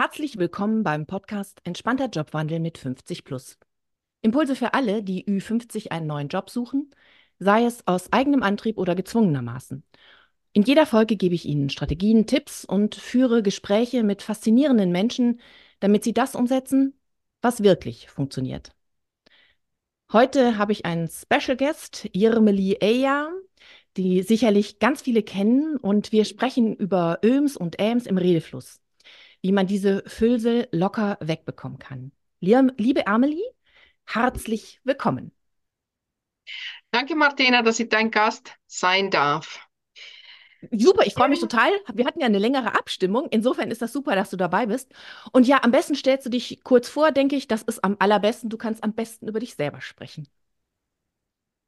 Herzlich willkommen beim Podcast Entspannter Jobwandel mit 50 Plus. Impulse für alle, die Ü50 einen neuen Job suchen, sei es aus eigenem Antrieb oder gezwungenermaßen. In jeder Folge gebe ich Ihnen Strategien, Tipps und führe Gespräche mit faszinierenden Menschen, damit Sie das umsetzen, was wirklich funktioniert. Heute habe ich einen Special Guest, Irmeli Eya, die sicherlich ganz viele kennen und wir sprechen über Öms und Äms im Redefluss wie man diese Füllsel locker wegbekommen kann. Liebe Amelie, herzlich willkommen. Danke, Martina, dass ich dein Gast sein darf. Super, ich freue mich total. Wir hatten ja eine längere Abstimmung. Insofern ist das super, dass du dabei bist. Und ja, am besten stellst du dich kurz vor, denke ich. Das ist am allerbesten. Du kannst am besten über dich selber sprechen.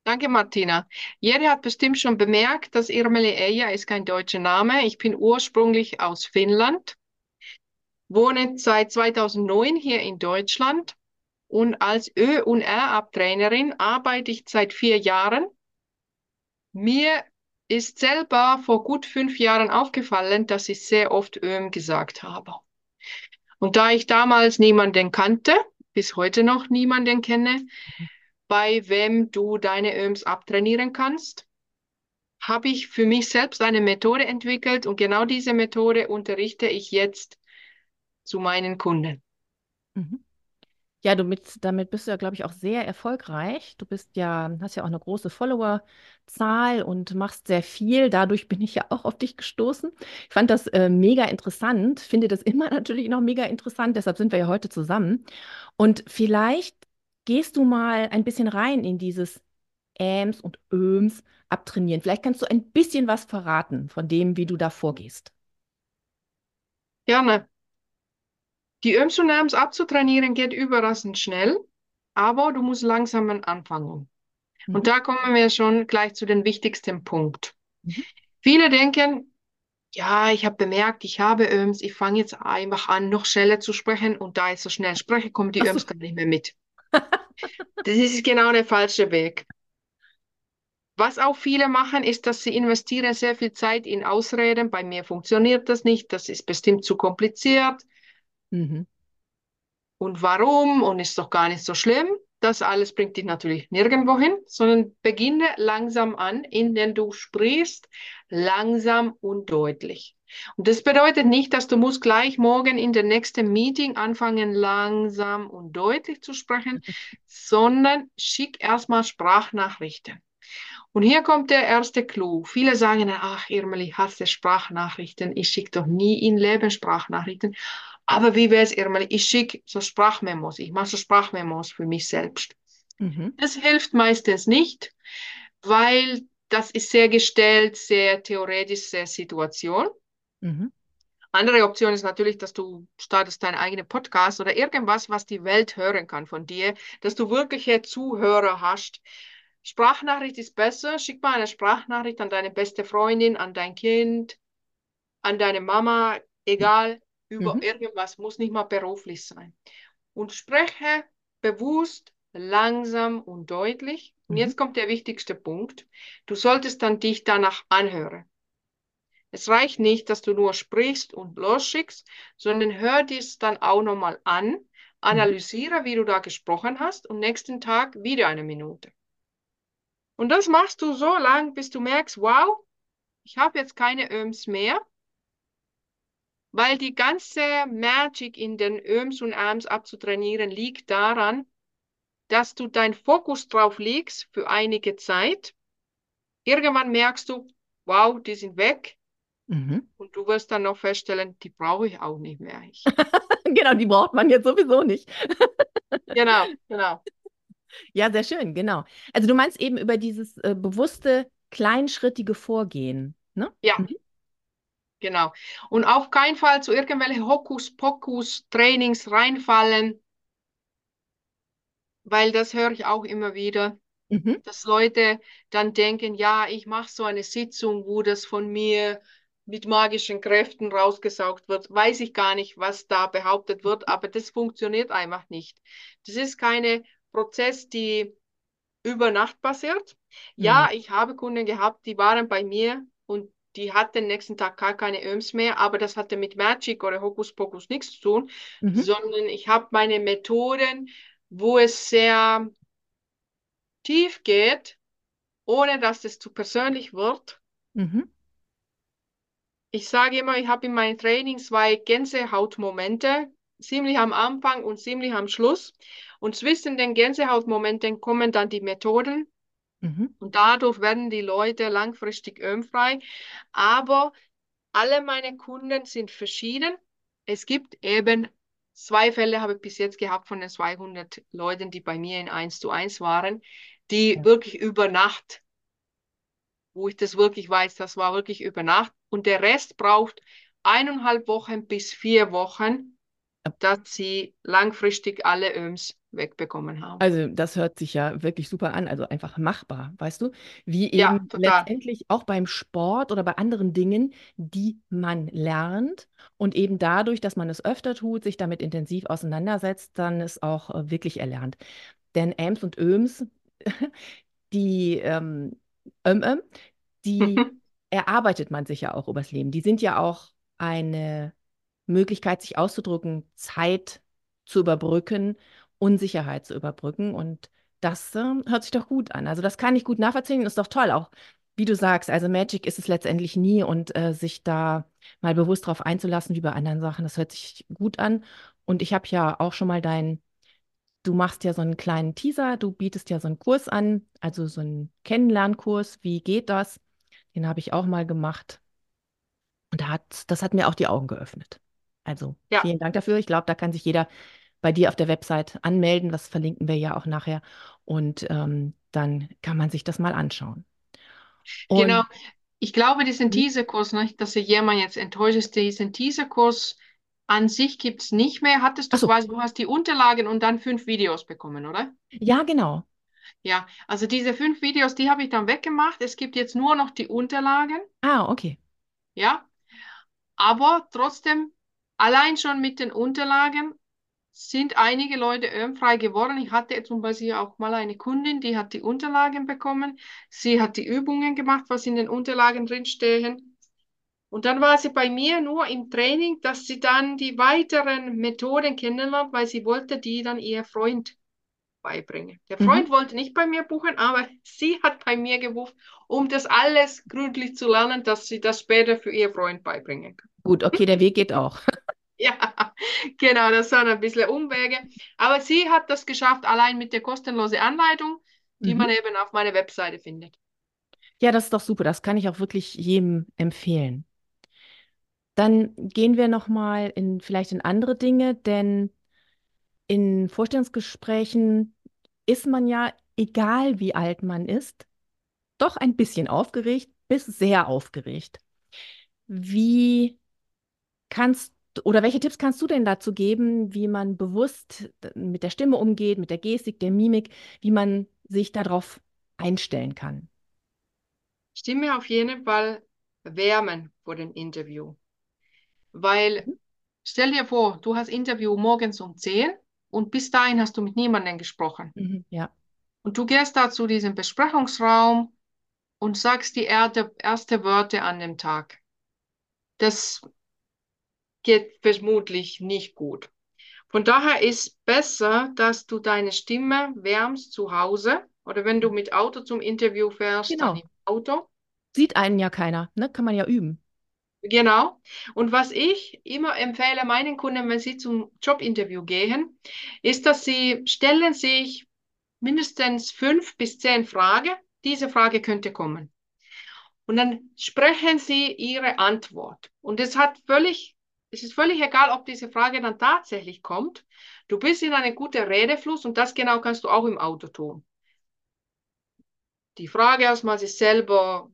Danke, Martina. Jeder hat bestimmt schon bemerkt, dass Irmeli Eija ist kein deutscher Name. Ich bin ursprünglich aus Finnland wohne seit 2009 hier in Deutschland und als Ö- und R-Abtrainerin arbeite ich seit vier Jahren. Mir ist selber vor gut fünf Jahren aufgefallen, dass ich sehr oft Öm gesagt habe. Und da ich damals niemanden kannte, bis heute noch niemanden kenne, bei wem du deine Öms abtrainieren kannst, habe ich für mich selbst eine Methode entwickelt und genau diese Methode unterrichte ich jetzt zu meinen Kunden. Mhm. Ja, du mit, damit bist du ja, glaube ich, auch sehr erfolgreich. Du bist ja, hast ja auch eine große Followerzahl und machst sehr viel. Dadurch bin ich ja auch auf dich gestoßen. Ich fand das äh, mega interessant, finde das immer natürlich noch mega interessant. Deshalb sind wir ja heute zusammen. Und vielleicht gehst du mal ein bisschen rein in dieses Äms und Öms abtrainieren. Vielleicht kannst du ein bisschen was verraten von dem, wie du da vorgehst. Gerne. Die Ömsunams abzutrainieren geht überraschend schnell, aber du musst langsam anfangen. Mhm. Und da kommen wir schon gleich zu dem wichtigsten Punkt. Mhm. Viele denken, ja, ich habe bemerkt, ich habe Öms, ich fange jetzt einfach an, noch schneller zu sprechen und da ich so schnell spreche, kommen die. Öms gar nicht mehr mit. das ist genau der falsche Weg. Was auch viele machen, ist, dass sie investieren sehr viel Zeit in Ausreden. Bei mir funktioniert das nicht, das ist bestimmt zu kompliziert. Mhm. Und warum? Und ist doch gar nicht so schlimm. Das alles bringt dich natürlich nirgendwo hin, sondern beginne langsam an, indem du sprichst, langsam und deutlich. Und das bedeutet nicht, dass du musst gleich morgen in der nächsten Meeting anfangen, langsam und deutlich zu sprechen, sondern schick erstmal Sprachnachrichten. Und hier kommt der erste Clou. Viele sagen, ach, Irmeli, hasse Sprachnachrichten. Ich schicke doch nie in Leben Sprachnachrichten. Aber wie wäre es, Irmeli? Ich schicke so Sprachmemos. Ich mache so Sprachmemos für mich selbst. Mhm. Das hilft meistens nicht, weil das ist sehr gestellt, sehr theoretische Situation. Mhm. Andere Option ist natürlich, dass du startest deinen eigenen Podcast oder irgendwas, was die Welt hören kann von dir, dass du wirkliche Zuhörer hast. Sprachnachricht ist besser. Schick mal eine Sprachnachricht an deine beste Freundin, an dein Kind, an deine Mama, egal über mhm. irgendwas, muss nicht mal beruflich sein. Und spreche bewusst, langsam und deutlich. Und mhm. jetzt kommt der wichtigste Punkt. Du solltest dann dich danach anhören. Es reicht nicht, dass du nur sprichst und losschickst, sondern hör dies dann auch nochmal an, analysiere, wie du da gesprochen hast und nächsten Tag wieder eine Minute. Und das machst du so lang, bis du merkst, wow, ich habe jetzt keine Öms mehr weil die ganze Magic in den Öms und Arms abzutrainieren liegt daran, dass du deinen Fokus drauf legst für einige Zeit. Irgendwann merkst du, wow, die sind weg. Mhm. Und du wirst dann noch feststellen, die brauche ich auch nicht mehr. genau, die braucht man jetzt sowieso nicht. genau, genau. Ja, sehr schön, genau. Also du meinst eben über dieses äh, bewusste, kleinschrittige Vorgehen, ne? Ja, mhm. Genau. Und auf keinen Fall zu irgendwelchen Hokuspokus-Trainings reinfallen, weil das höre ich auch immer wieder, mhm. dass Leute dann denken, ja, ich mache so eine Sitzung, wo das von mir mit magischen Kräften rausgesaugt wird. Weiß ich gar nicht, was da behauptet wird, aber das funktioniert einfach nicht. Das ist keine Prozess, die über Nacht passiert. Ja, mhm. ich habe Kunden gehabt, die waren bei mir und die hat den nächsten Tag gar keine Öms mehr, aber das hatte mit Magic oder Hokuspokus nichts zu tun, Mhm. sondern ich habe meine Methoden, wo es sehr tief geht, ohne dass es zu persönlich wird. Mhm. Ich sage immer, ich habe in meinem Training zwei Gänsehautmomente, ziemlich am Anfang und ziemlich am Schluss. Und zwischen den Gänsehautmomenten kommen dann die Methoden Mhm. und dadurch werden die Leute langfristig ömfrei. Aber alle meine Kunden sind verschieden. Es gibt eben zwei Fälle, habe ich bis jetzt gehabt von den 200 Leuten, die bei mir in 1 zu 1 waren, die Ja. wirklich über Nacht, wo ich das wirklich weiß, das war wirklich über Nacht. Und der Rest braucht eineinhalb Wochen bis vier Wochen. Dass sie langfristig alle Öms wegbekommen haben. Also das hört sich ja wirklich super an, also einfach machbar, weißt du? Wie Ja, eben total. letztendlich auch beim Sport oder bei anderen Dingen, die man lernt und eben dadurch, dass man es öfter tut, sich damit intensiv auseinandersetzt, dann es auch äh, wirklich erlernt. Denn Äms und Öms, die ähm, Öm, Öm, die erarbeitet man sich ja auch übers Leben. Die sind ja auch eine Möglichkeit, sich auszudrücken, Zeit zu überbrücken, Unsicherheit zu überbrücken. Und das äh, hört sich doch gut an. Also das kann ich gut nachvollziehen. Ist doch toll. Auch wie du sagst, also Magic ist es letztendlich nie und äh, sich da mal bewusst drauf einzulassen, wie bei anderen Sachen, das hört sich gut an. Und ich habe ja auch schon mal dein, du machst ja so einen kleinen Teaser, du bietest ja so einen Kurs an, also so einen Kennenlernkurs. Wie geht das? Den habe ich auch mal gemacht. Und da hat, das hat mir auch die Augen geöffnet. Also Ja, vielen Dank dafür. Ich glaube, da kann sich jeder bei dir auf der Website anmelden. Das verlinken wir ja auch nachher. Und ähm, dann kann man sich das mal anschauen. genau. Und Ich glaube, diesen Mhm. Teaserkurs, nicht, dass sich jemand jetzt enttäuscht ist, diesen Teaserkurs an sich gibt es nicht mehr. Hattest du so, quasi, du hast die Unterlagen und dann fünf Videos bekommen, oder? ja, genau. Ja, also diese fünf Videos, die habe ich dann weggemacht. Es gibt jetzt nur noch die Unterlagen, Ah, okay. ja. Aber trotzdem, allein schon mit den Unterlagen sind einige Leute ömfrei geworden. Ich hatte zum Beispiel auch mal eine Kundin, die hat die Unterlagen bekommen. Sie hat die Übungen gemacht, was in den Unterlagen drinstehen. Und dann war sie bei mir nur im Training, dass sie dann die weiteren Methoden kennenlernt, weil sie wollte die dann ihr Freund beibringen. Der Mhm. Freund wollte nicht bei mir buchen, aber sie hat bei mir gebucht, um das alles gründlich zu lernen, dass sie das später für ihr Freund beibringen kann. Gut, okay, der Weg geht auch. Ja, genau, das waren ein bisschen Umwege. Aber sie hat das geschafft, allein mit der kostenlosen Anleitung, die Mhm. man eben auf meiner Webseite findet. Ja, das ist doch super. Das kann ich auch wirklich jedem empfehlen. Dann gehen wir noch mal in vielleicht in andere Dinge, denn in Vorstellungsgesprächen ist man ja, egal wie alt man ist, doch ein bisschen aufgeregt bis sehr aufgeregt. Wie kannst oder welche Tipps kannst du denn dazu geben, wie man bewusst mit der Stimme umgeht, mit der Gestik, der Mimik, wie man sich darauf einstellen kann? Stimme auf jeden Fall wärmen vor dem Interview. Weil Mhm. stell dir vor, du hast Interview morgens um 10 und bis dahin hast du mit niemandem gesprochen. Mhm, ja. Und du gehst da zu diesem Besprechungsraum und sagst die erste, erste Wörter an dem Tag. Das geht vermutlich nicht gut. Von daher ist besser, dass du deine Stimme wärmst zu Hause oder wenn du mit Auto zum Interview fährst, dann Genau. im Auto. Sieht einen ja keiner, ne? Kann man ja üben. Genau. Und was ich immer empfehle meinen Kunden, wenn sie zum Jobinterview gehen, ist, dass sie stellen sich mindestens fünf bis zehn Fragen. Diese Frage könnte kommen. Und dann sprechen sie ihre Antwort. Und es hat völlig, es ist völlig egal, ob diese Frage dann tatsächlich kommt. Du bist in einem guten Redefluss und das genau kannst du auch im Auto tun. Die Frage erstmal sich selber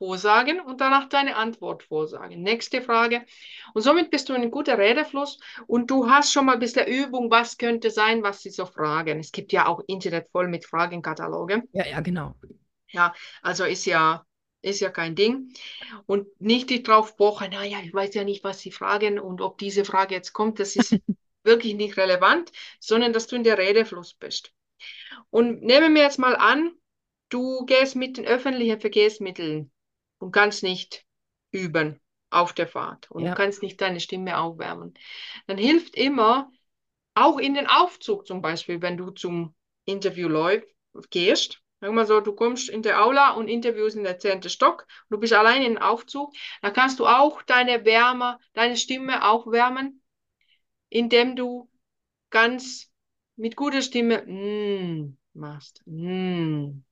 vorsagen und danach deine Antwort vorsagen. Nächste Frage. Und somit bist du in einem guten Redefluss und du hast schon mal ein bisschen Übung, was könnte sein, was sie so fragen. Es gibt ja auch Internet voll mit Fragenkatalogen. Ja, ja, genau. Ja, also ist ja, ist ja kein Ding. Und nicht dich drauf pochen, naja, ich weiß ja nicht, was sie fragen und ob diese Frage jetzt kommt, das ist wirklich nicht relevant, sondern dass du in der Redefluss bist. Und nehmen wir jetzt mal an, du gehst mit den öffentlichen Verkehrsmitteln und kannst nicht üben auf der Fahrt und Ja. du kannst nicht deine Stimme aufwärmen. Dann hilft immer, auch in den Aufzug zum Beispiel, wenn du zum Interview läuf, gehst, Sag mal so, du kommst in der Aula und Interviews in der zehnten Stock, du bist allein in den Aufzug, dann kannst du auch deine Wärme, deine Stimme aufwärmen, indem du ganz mit guter Stimme mm, machst. Mm.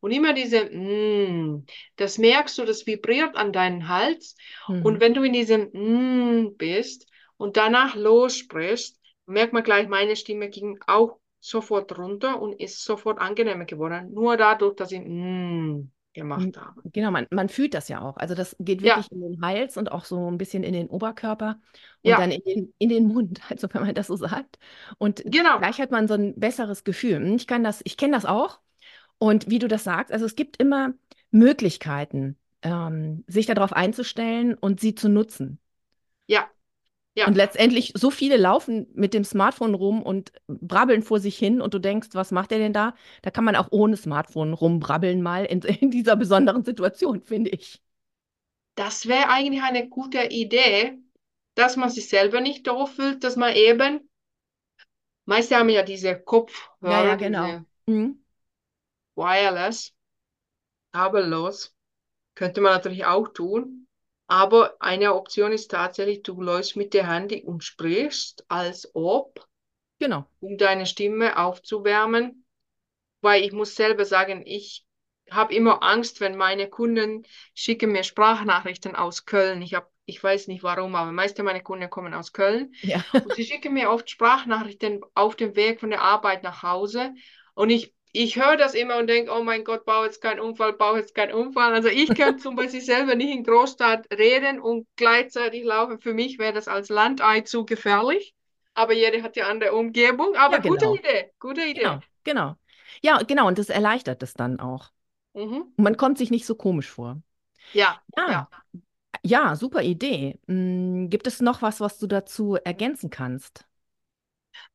Und immer diese mm, das merkst du, das vibriert an deinen Hals. Mhm. Und wenn du in diesem mm bist und danach lossprichst, merkt man gleich, meine Stimme ging auch sofort runter und ist sofort angenehmer geworden. Nur dadurch, dass ich mm gemacht habe. Genau, man, man fühlt das ja auch. Also das geht Ja. wirklich in den Hals und auch so ein bisschen in den Oberkörper und Ja. dann in den, in den Mund, also wenn man das so sagt. Und Genau. gleich hat man so ein besseres Gefühl. Hm, Ich kann das, ich kenne das auch. Und wie du das sagst, also es gibt immer Möglichkeiten, ähm, sich darauf einzustellen und sie zu nutzen. Ja. Ja. Und letztendlich, so viele laufen mit dem Smartphone rum und brabbeln vor sich hin und du denkst, was macht der denn da? Da kann man auch ohne Smartphone rumbrabbeln mal in, in dieser besonderen Situation, finde ich. Das wäre eigentlich eine gute Idee, dass man sich selber nicht doof fühlt, dass man eben, meist haben ja diese Kopfhörer, Ja, ja, genau. diese Mhm. Wireless, kabellos, könnte man natürlich auch tun. Aber eine Option ist tatsächlich, du läufst mit der Handy und sprichst, als ob, Genau. um deine Stimme aufzuwärmen. Weil ich muss selber sagen, ich habe immer Angst, wenn meine Kunden schicken mir Sprachnachrichten aus Köln. Ich habe, ich weiß nicht warum, aber meiste meiner Kunden kommen aus Köln. Ja. Und sie schicken mir oft Sprachnachrichten auf dem Weg von der Arbeit nach Hause. Und ich, ich höre das immer und denke, oh mein Gott, bau jetzt keinen Unfall, bau jetzt keinen Unfall. Also ich könnte zum Beispiel selber nicht in Großstadt reden und gleichzeitig laufen. Für mich wäre das als Landei zu gefährlich. Aber jeder hat ja andere Umgebung. Aber Ja, gute genau. Idee, gute Idee. Genau, genau. Ja, genau, und das erleichtert es dann auch. Mhm. Und man kommt sich nicht so komisch vor. Ja, Ja, ja. ja, super Idee. Hm, gibt es noch was, was du dazu ergänzen kannst?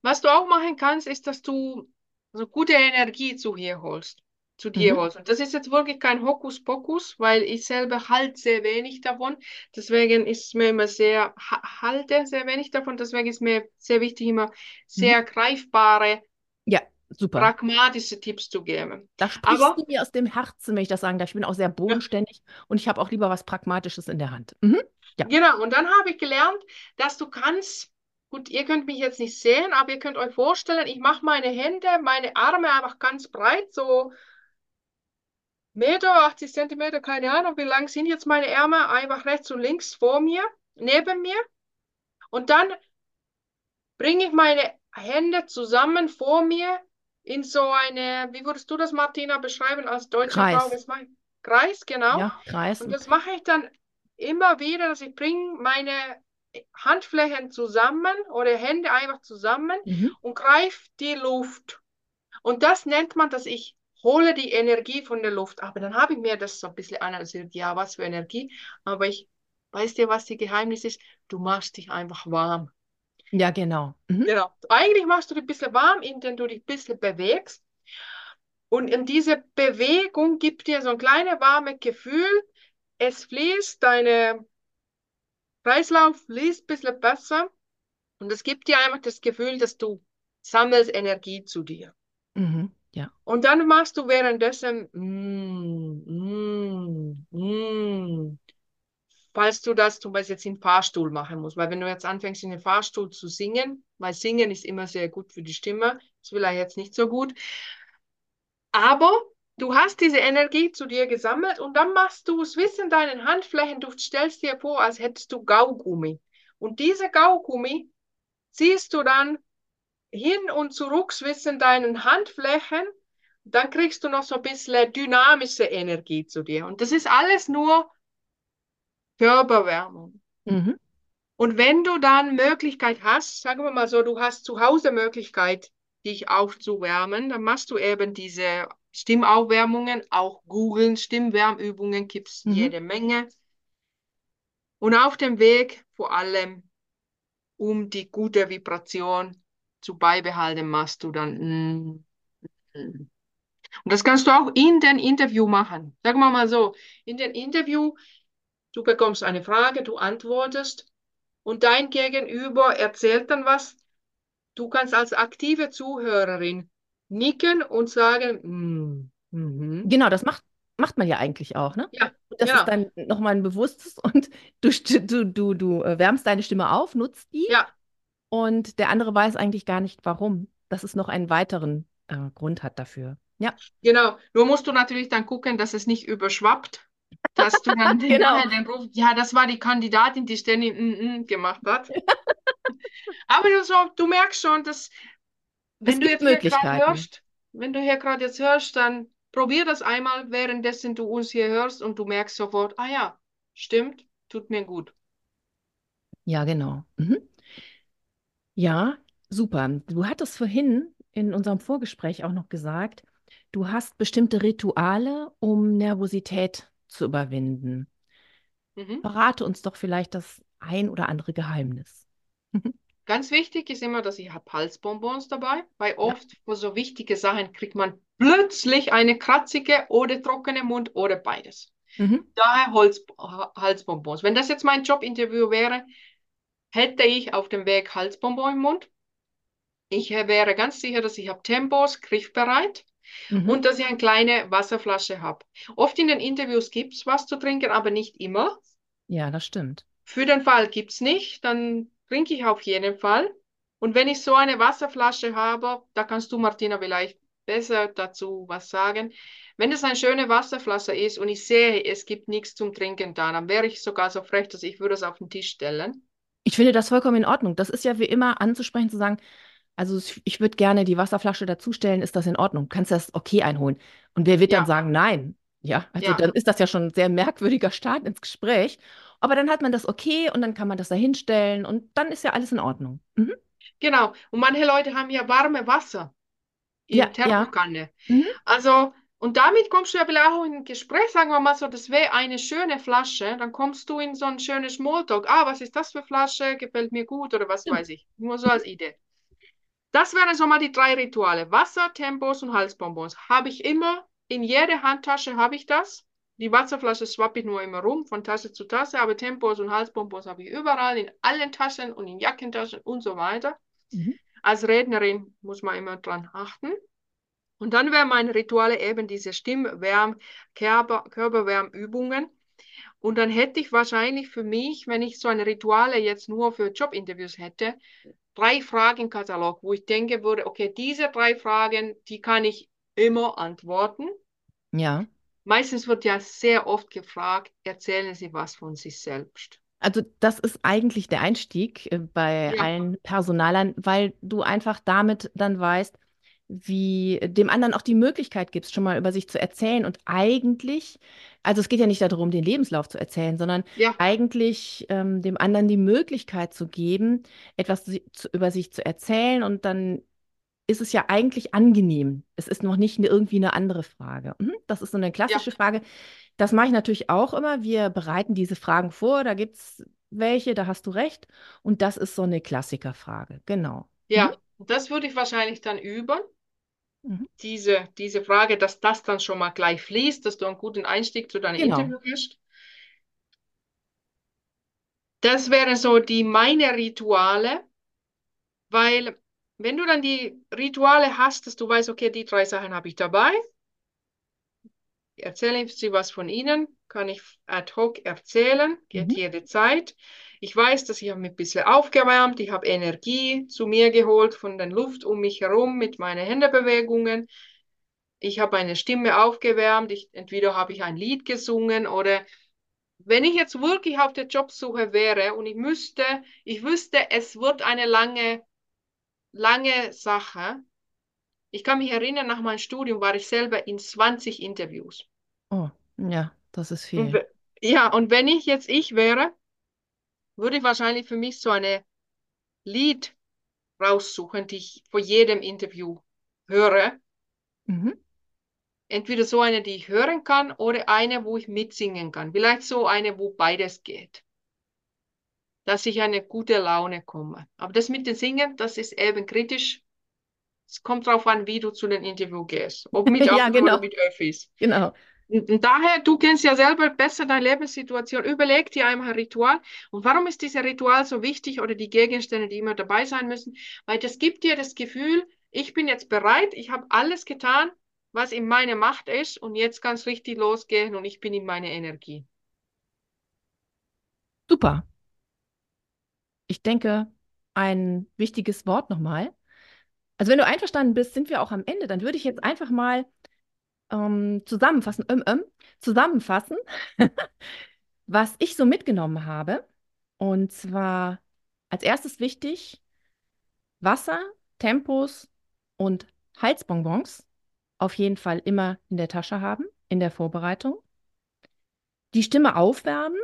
Was du auch machen kannst, ist, dass du so gute Energie zu hier holst, zu dir Mhm. holst. Und das ist jetzt wirklich kein Hokuspokus, weil ich selber halt sehr wenig davon. Deswegen ist mir immer sehr, ha- halte sehr wenig davon. Deswegen ist mir sehr wichtig, immer sehr greifbare, Ja, super. pragmatische Tipps zu geben. Da sprichst Aber- du mir aus dem Herzen, wenn ich das sagen darf. Ich bin auch sehr bodenständig und ich habe auch lieber was Pragmatisches in der Hand. Mhm. Ja. Genau, und dann habe ich gelernt, dass du kannst, gut, ihr könnt mich jetzt nicht sehen, aber ihr könnt euch vorstellen, ich mache meine Hände, meine Arme einfach ganz breit, so Meter, 80 Zentimeter, keine Ahnung, wie lang sind jetzt meine Ärmel, einfach rechts und links vor mir, neben mir. Und dann bringe ich meine Hände zusammen vor mir in so eine, wie würdest du das, Martina, beschreiben als deutsche Kreis. Frau? Mache ich? Kreis, genau. Ja, Kreis. Und das mache ich dann immer wieder, dass ich bringe meine Handflächen zusammen oder Hände einfach zusammen Mhm. und greife die Luft. Und das nennt man, dass ich hole die Energie von der Luft. Aber dann habe ich mir das so ein bisschen analysiert. Ja, was für Energie. Aber ich weiß dir, was die Geheimnis ist? Du machst dich einfach warm. Ja, genau. Mhm. Genau. Eigentlich machst du dich ein bisschen warm, indem du dich ein bisschen bewegst. Und in diese Bewegung gibt dir so ein kleines warmes Gefühl. Es fließt, deine Kreislauf fließt ein bisschen besser. Und es gibt dir einfach das Gefühl, dass du sammelst Energie zu dir. Mhm. Ja. Und dann machst du währenddessen, mm, mm, mm, falls du das zum Beispiel jetzt im Fahrstuhl machen musst, weil wenn du jetzt anfängst in den Fahrstuhl zu singen, weil singen ist immer sehr gut für die Stimme, ist vielleicht jetzt nicht so gut, aber du hast diese Energie zu dir gesammelt und dann machst du es in deinen Handflächen, du stellst dir vor, als hättest du Gaugummi. Und diese Gaugummi ziehst du dann hin und zurück zwischen deinen Handflächen, dann kriegst du noch so ein bisschen dynamische Energie zu dir. Und das ist alles nur Körperwärmung. Mhm. Und wenn du dann Möglichkeit hast, sagen wir mal so, du hast zu Hause Möglichkeit, dich aufzuwärmen, dann machst du eben diese Stimmaufwärmungen, auch googeln, Stimmwärmübungen gibt es Mhm. jede Menge. Und auf dem Weg vor allem, um die gute Vibration zu beibehalten, machst du dann. mm, mm. Und das kannst du auch in den Interview machen. Sagen wir mal so, in den Interview du bekommst eine Frage, du antwortest und dein Gegenüber erzählt dann was. Du kannst als aktive Zuhörerin nicken und sagen, mm, mhm. Genau, das macht, macht man ja eigentlich auch, ne? Ja, Das genau. ist dann nochmal ein bewusstes und du, du, du, du äh, wärmst deine Stimme auf, nutzt die Ja, und der andere weiß eigentlich gar nicht, warum. Dass es noch einen weiteren äh, Grund hat dafür. Ja, genau. Nur musst du natürlich dann gucken, dass es nicht überschwappt, dass du dann den, Genau. nachher den Ruf, ja, das war die Kandidatin, die ständig mm, mm gemacht hat. Aber du, so, du merkst schon, dass wenn Es du gibt jetzt hier gerade Möglichkeiten. hörst, wenn du hier gerade jetzt hörst, dann probier das einmal, währenddessen du uns hier hörst und du merkst sofort, ah ja, stimmt, tut mir gut. Ja, genau. Mhm. Ja, super. Du hattest vorhin in unserem Vorgespräch auch noch gesagt, du hast bestimmte Rituale, um Nervosität zu überwinden. Mhm. Verrate uns doch vielleicht das ein oder andere Geheimnis. Ganz wichtig ist immer, dass ich habe Halsbonbons dabei, weil oft für so wichtige Sachen kriegt man plötzlich eine kratzige oder trockene Mund oder beides. Mhm. Daher Holz, Ha- Halsbonbons. Wenn das jetzt mein Jobinterview wäre, hätte ich auf dem Weg Halsbonbon im Mund. Ich wäre ganz sicher, dass ich habe Tempos griffbereit Mhm. und dass ich eine kleine Wasserflasche habe. Oft in den Interviews gibt es was zu trinken, aber nicht immer. Ja, das stimmt. Für den Fall gibt es nicht, dann trinke ich auf jeden Fall. Und wenn ich so eine Wasserflasche habe, da kannst du, Martina, vielleicht besser dazu was sagen. Wenn es eine schöne Wasserflasche ist und ich sehe, es gibt nichts zum Trinken da, dann wäre ich sogar so frech, dass ich würde es auf den Tisch stellen. Ich finde das vollkommen in Ordnung. Das ist ja wie immer anzusprechen, zu sagen, also ich würde gerne die Wasserflasche dazustellen, ist das in Ordnung? Kannst du das okay einholen? Und wer wird dann Ja, sagen, nein? Ja, also ja, dann ist das ja schon ein sehr merkwürdiger Start ins Gespräch. Aber dann hat man das okay und dann kann man das da hinstellen und dann ist ja alles in Ordnung. Mhm. genau. Und manche Leute haben ja warme Wasser in Ja, ja. Thermokanne. Mhm. Also, und damit kommst du ja vielleicht auch in ein Gespräch, sagen wir mal so, das wäre eine schöne Flasche, dann kommst du in so ein schönes Smalltalk. Ah, was ist das für Flasche? Gefällt mir gut oder was Stimmt. weiß ich. Nur so als Idee. Das wären so mal die drei Rituale. Wasser, Tempos und Halsbonbons. Habe ich immer, in jeder Handtasche habe ich das. Die Wasserflasche swappe ich nur immer rum, von Tasse zu Tasse, aber Tempos und Halsbonbons habe ich überall, in allen Taschen und in Jackentaschen und so weiter. Mhm. Als Rednerin muss man immer dran achten. Und dann wären meine Rituale eben diese Stimmwärm-, Körper, Körperwärmübungen. Und dann hätte ich wahrscheinlich für mich, wenn ich so eine Rituale jetzt nur für Jobinterviews hätte, drei Fragenkatalog, wo ich denke würde, okay, diese drei Fragen, die kann ich immer antworten. Ja. Meistens wird ja sehr oft gefragt, erzählen Sie was von sich selbst. Also das ist eigentlich der Einstieg äh, bei Ja, allen Personalern, weil du einfach damit dann weißt, wie dem anderen auch die Möglichkeit gibst, schon mal über sich zu erzählen. Und eigentlich, also es geht ja nicht darum, den Lebenslauf zu erzählen, sondern ja, eigentlich ähm, dem anderen die Möglichkeit zu geben, etwas zu, zu, über sich zu erzählen. Und dann ist es ja eigentlich angenehm. Es ist noch nicht eine, irgendwie eine andere Frage. Mhm, das ist so eine ja, klassische Frage. Das mache ich natürlich auch immer. Wir bereiten diese Fragen vor. Da gibt es welche, da hast du recht. Und das ist so eine Klassikerfrage. Genau. Mhm, ja. Und das würde ich wahrscheinlich dann üben. mhm. diese, diese Frage, dass das dann schon mal gleich fließt, dass du einen guten Einstieg zu deinem Genau. Interview hast. Das wären so die meine Rituale, weil wenn du dann die Rituale hast, dass du weißt, okay, die drei Sachen habe ich dabei, erzählen Sie was von Ihnen, kann ich ad hoc erzählen, geht Mhm. jede Zeit. Ich weiß, dass ich habe mich ein bisschen aufgewärmt, ich habe Energie zu mir geholt von der Luft um mich herum mit meinen Händebewegungen. Ich habe meine Stimme aufgewärmt, ich, entweder habe ich ein Lied gesungen oder wenn ich jetzt wirklich auf der Jobsuche wäre und ich müsste, ich wüsste, es wird eine lange, lange Sache. Ich kann mich erinnern, nach meinem Studium war ich selber in 20 Interviews. Oh, ja, das ist Und, viel. we- ja, und wenn ich jetzt ich wäre, würde ich wahrscheinlich für mich so eine Lied raussuchen, die ich vor jedem Interview höre. Mhm. Entweder so eine, die ich hören kann, oder eine, wo ich mitsingen kann. Vielleicht so eine, wo beides geht. Dass ich eine gute Laune komme. Aber das mit dem Singen, das ist eben kritisch. Es kommt darauf an, wie du zu dem Interview gehst. Ob mit Ja, Auto oder genau. mit Öffis. Genau. Und daher, du kennst ja selber besser deine Lebenssituation. Überleg dir einmal ein Ritual. Und warum ist dieses Ritual so wichtig oder die Gegenstände, die immer dabei sein müssen? Weil das gibt dir das Gefühl, ich bin jetzt bereit, ich habe alles getan, was in meiner Macht ist und jetzt kann es richtig losgehen und ich bin in meiner Energie. Super. Ich denke, ein wichtiges Wort nochmal. Also wenn du einverstanden bist, sind wir auch am Ende. Dann würde ich jetzt einfach mal ähm, zusammenfassen, ähm, ähm, zusammenfassen, was ich so mitgenommen habe. Und zwar als erstes wichtig, Wasser, Tempos und Halsbonbons auf jeden Fall immer in der Tasche haben, in der Vorbereitung. Die Stimme aufwärmen,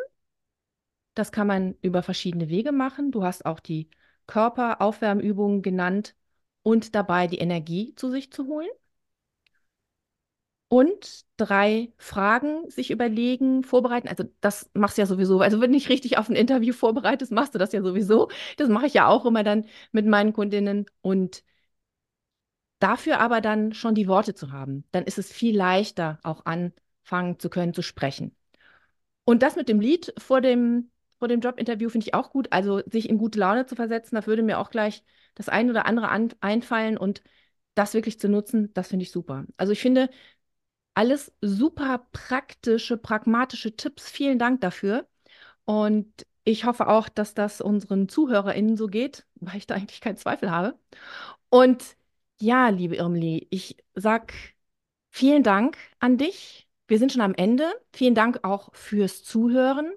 das kann man über verschiedene Wege machen. Du hast auch die Körperaufwärmübungen genannt und dabei die Energie zu sich zu holen. Und drei Fragen sich überlegen, vorbereiten. Also das machst du ja sowieso. Also wenn du nicht richtig auf ein Interview vorbereitest, machst du das ja sowieso. Das mache ich ja auch immer dann mit meinen Kundinnen. Und dafür aber dann schon die Worte zu haben, dann ist es viel leichter, auch anfangen zu können, zu sprechen. Und das mit dem Lied vor dem, vor dem Jobinterview finde ich auch gut. Also sich in gute Laune zu versetzen, da würde mir auch gleich das ein oder andere an, einfallen und das wirklich zu nutzen, das finde ich super. Also ich finde, alles super praktische, pragmatische Tipps. Vielen Dank dafür. Und ich hoffe auch, dass das unseren ZuhörerInnen so geht, weil ich da eigentlich keinen Zweifel habe. Und ja, liebe Irmli, ich sag vielen Dank an dich. Wir sind schon am Ende. Vielen Dank auch fürs Zuhören.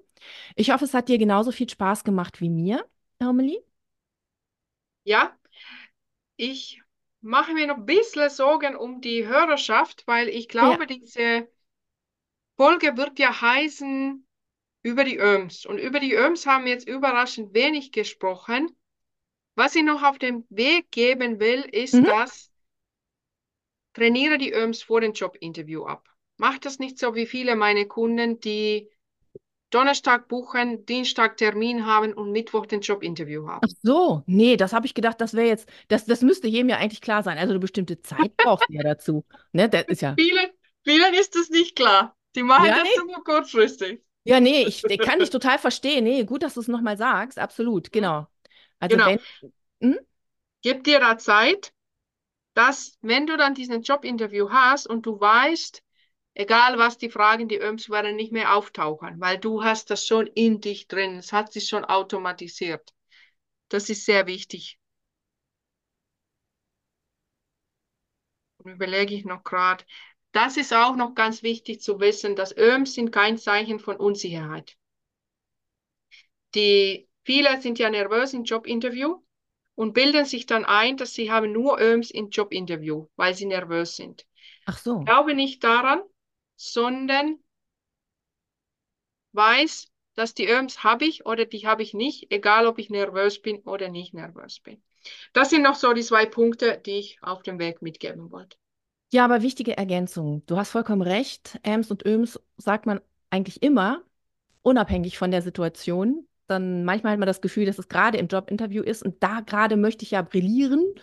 Ich hoffe, es hat dir genauso viel Spaß gemacht wie mir, Irmeli. Ja, ich mache mir noch ein bisschen Sorgen um die Hörerschaft, weil ich glaube, ja. diese Folge wird ja heißen über die Öms. Und über die Öms haben wir jetzt überraschend wenig gesprochen. Was ich noch auf den Weg geben will, ist, mhm. dass trainiere die Öms vor dem Jobinterview ab. Mach das nicht so wie viele meiner Kunden, die Donnerstag buchen, Dienstag Termin haben und Mittwoch den Jobinterview haben. Ach so, nee, das habe ich gedacht, das wäre jetzt, das, das müsste jedem ja eigentlich klar sein. Also eine bestimmte Zeit brauchst du ja dazu. Ne, das ist ja. Vielen, vielen ist das nicht klar. Die machen ja, das nee. nur kurzfristig. Ja, nee, ich, ich kann dich total verstehen. Nee, gut, dass du es nochmal sagst. Absolut, genau. Also genau. wenn. Hm? Gib dir da Zeit, dass, wenn du dann diesen Jobinterview hast und du weißt, egal was die Fragen, die Öms werden nicht mehr auftauchen, weil du hast das schon in dich drin, es hat sich schon automatisiert. Das ist sehr wichtig. Überlege ich noch gerade. Das ist auch noch ganz wichtig zu wissen, dass Öms sind kein Zeichen von Unsicherheit. Die, viele sind ja nervös im Jobinterview und bilden sich dann ein, dass sie haben nur Öms im Jobinterview, weil sie nervös sind. Ach so. Ich glaube nicht daran, sondern weiß, dass die Öms habe ich oder die habe ich nicht, egal ob ich nervös bin oder nicht nervös bin. Das sind noch so die zwei Punkte, die ich auf dem Weg mitgeben wollte. Ja, aber wichtige Ergänzung. Du hast vollkommen recht. Äms und Öms sagt man eigentlich immer, unabhängig von der Situation. Dann manchmal hat man das Gefühl, dass es gerade im Jobinterview ist und da gerade möchte ich ja brillieren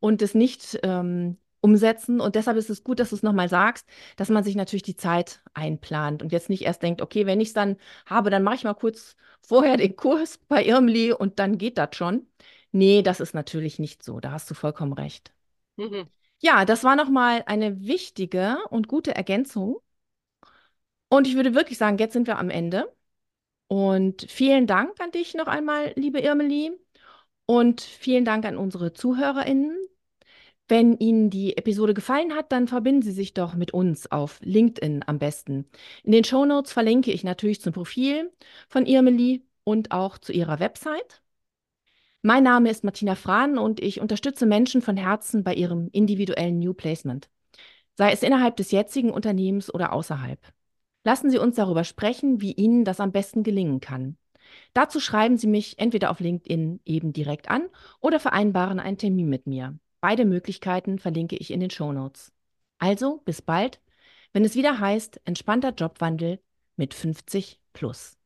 und es nicht ähm, umsetzen. Und deshalb ist es gut, dass du es nochmal sagst, dass man sich natürlich die Zeit einplant und jetzt nicht erst denkt, okay, wenn ich es dann habe, dann mache ich mal kurz vorher den Kurs bei Irmli und dann geht das schon. Nee, das ist natürlich nicht so. Da hast du vollkommen recht. Mhm. Ja, das war nochmal eine wichtige und gute Ergänzung. Und ich würde wirklich sagen, jetzt sind wir am Ende. Und vielen Dank an dich noch einmal, liebe Irmeli. Und vielen Dank an unsere ZuhörerInnen, wenn Ihnen die Episode gefallen hat, dann verbinden Sie sich doch mit uns auf LinkedIn am besten. In den Show Notes verlinke ich natürlich zum Profil von Irmeli und auch zu ihrer Website. Mein Name ist Martina Frahn und ich unterstütze Menschen von Herzen bei ihrem individuellen New Placement, sei es innerhalb des jetzigen Unternehmens oder außerhalb. Lassen Sie uns darüber sprechen, wie Ihnen das am besten gelingen kann. Dazu schreiben Sie mich entweder auf LinkedIn eben direkt an oder vereinbaren einen Termin mit mir. Beide Möglichkeiten verlinke ich in den Show Notes. Also bis bald, wenn es wieder heißt entspannter Jobwandel mit 50 plus.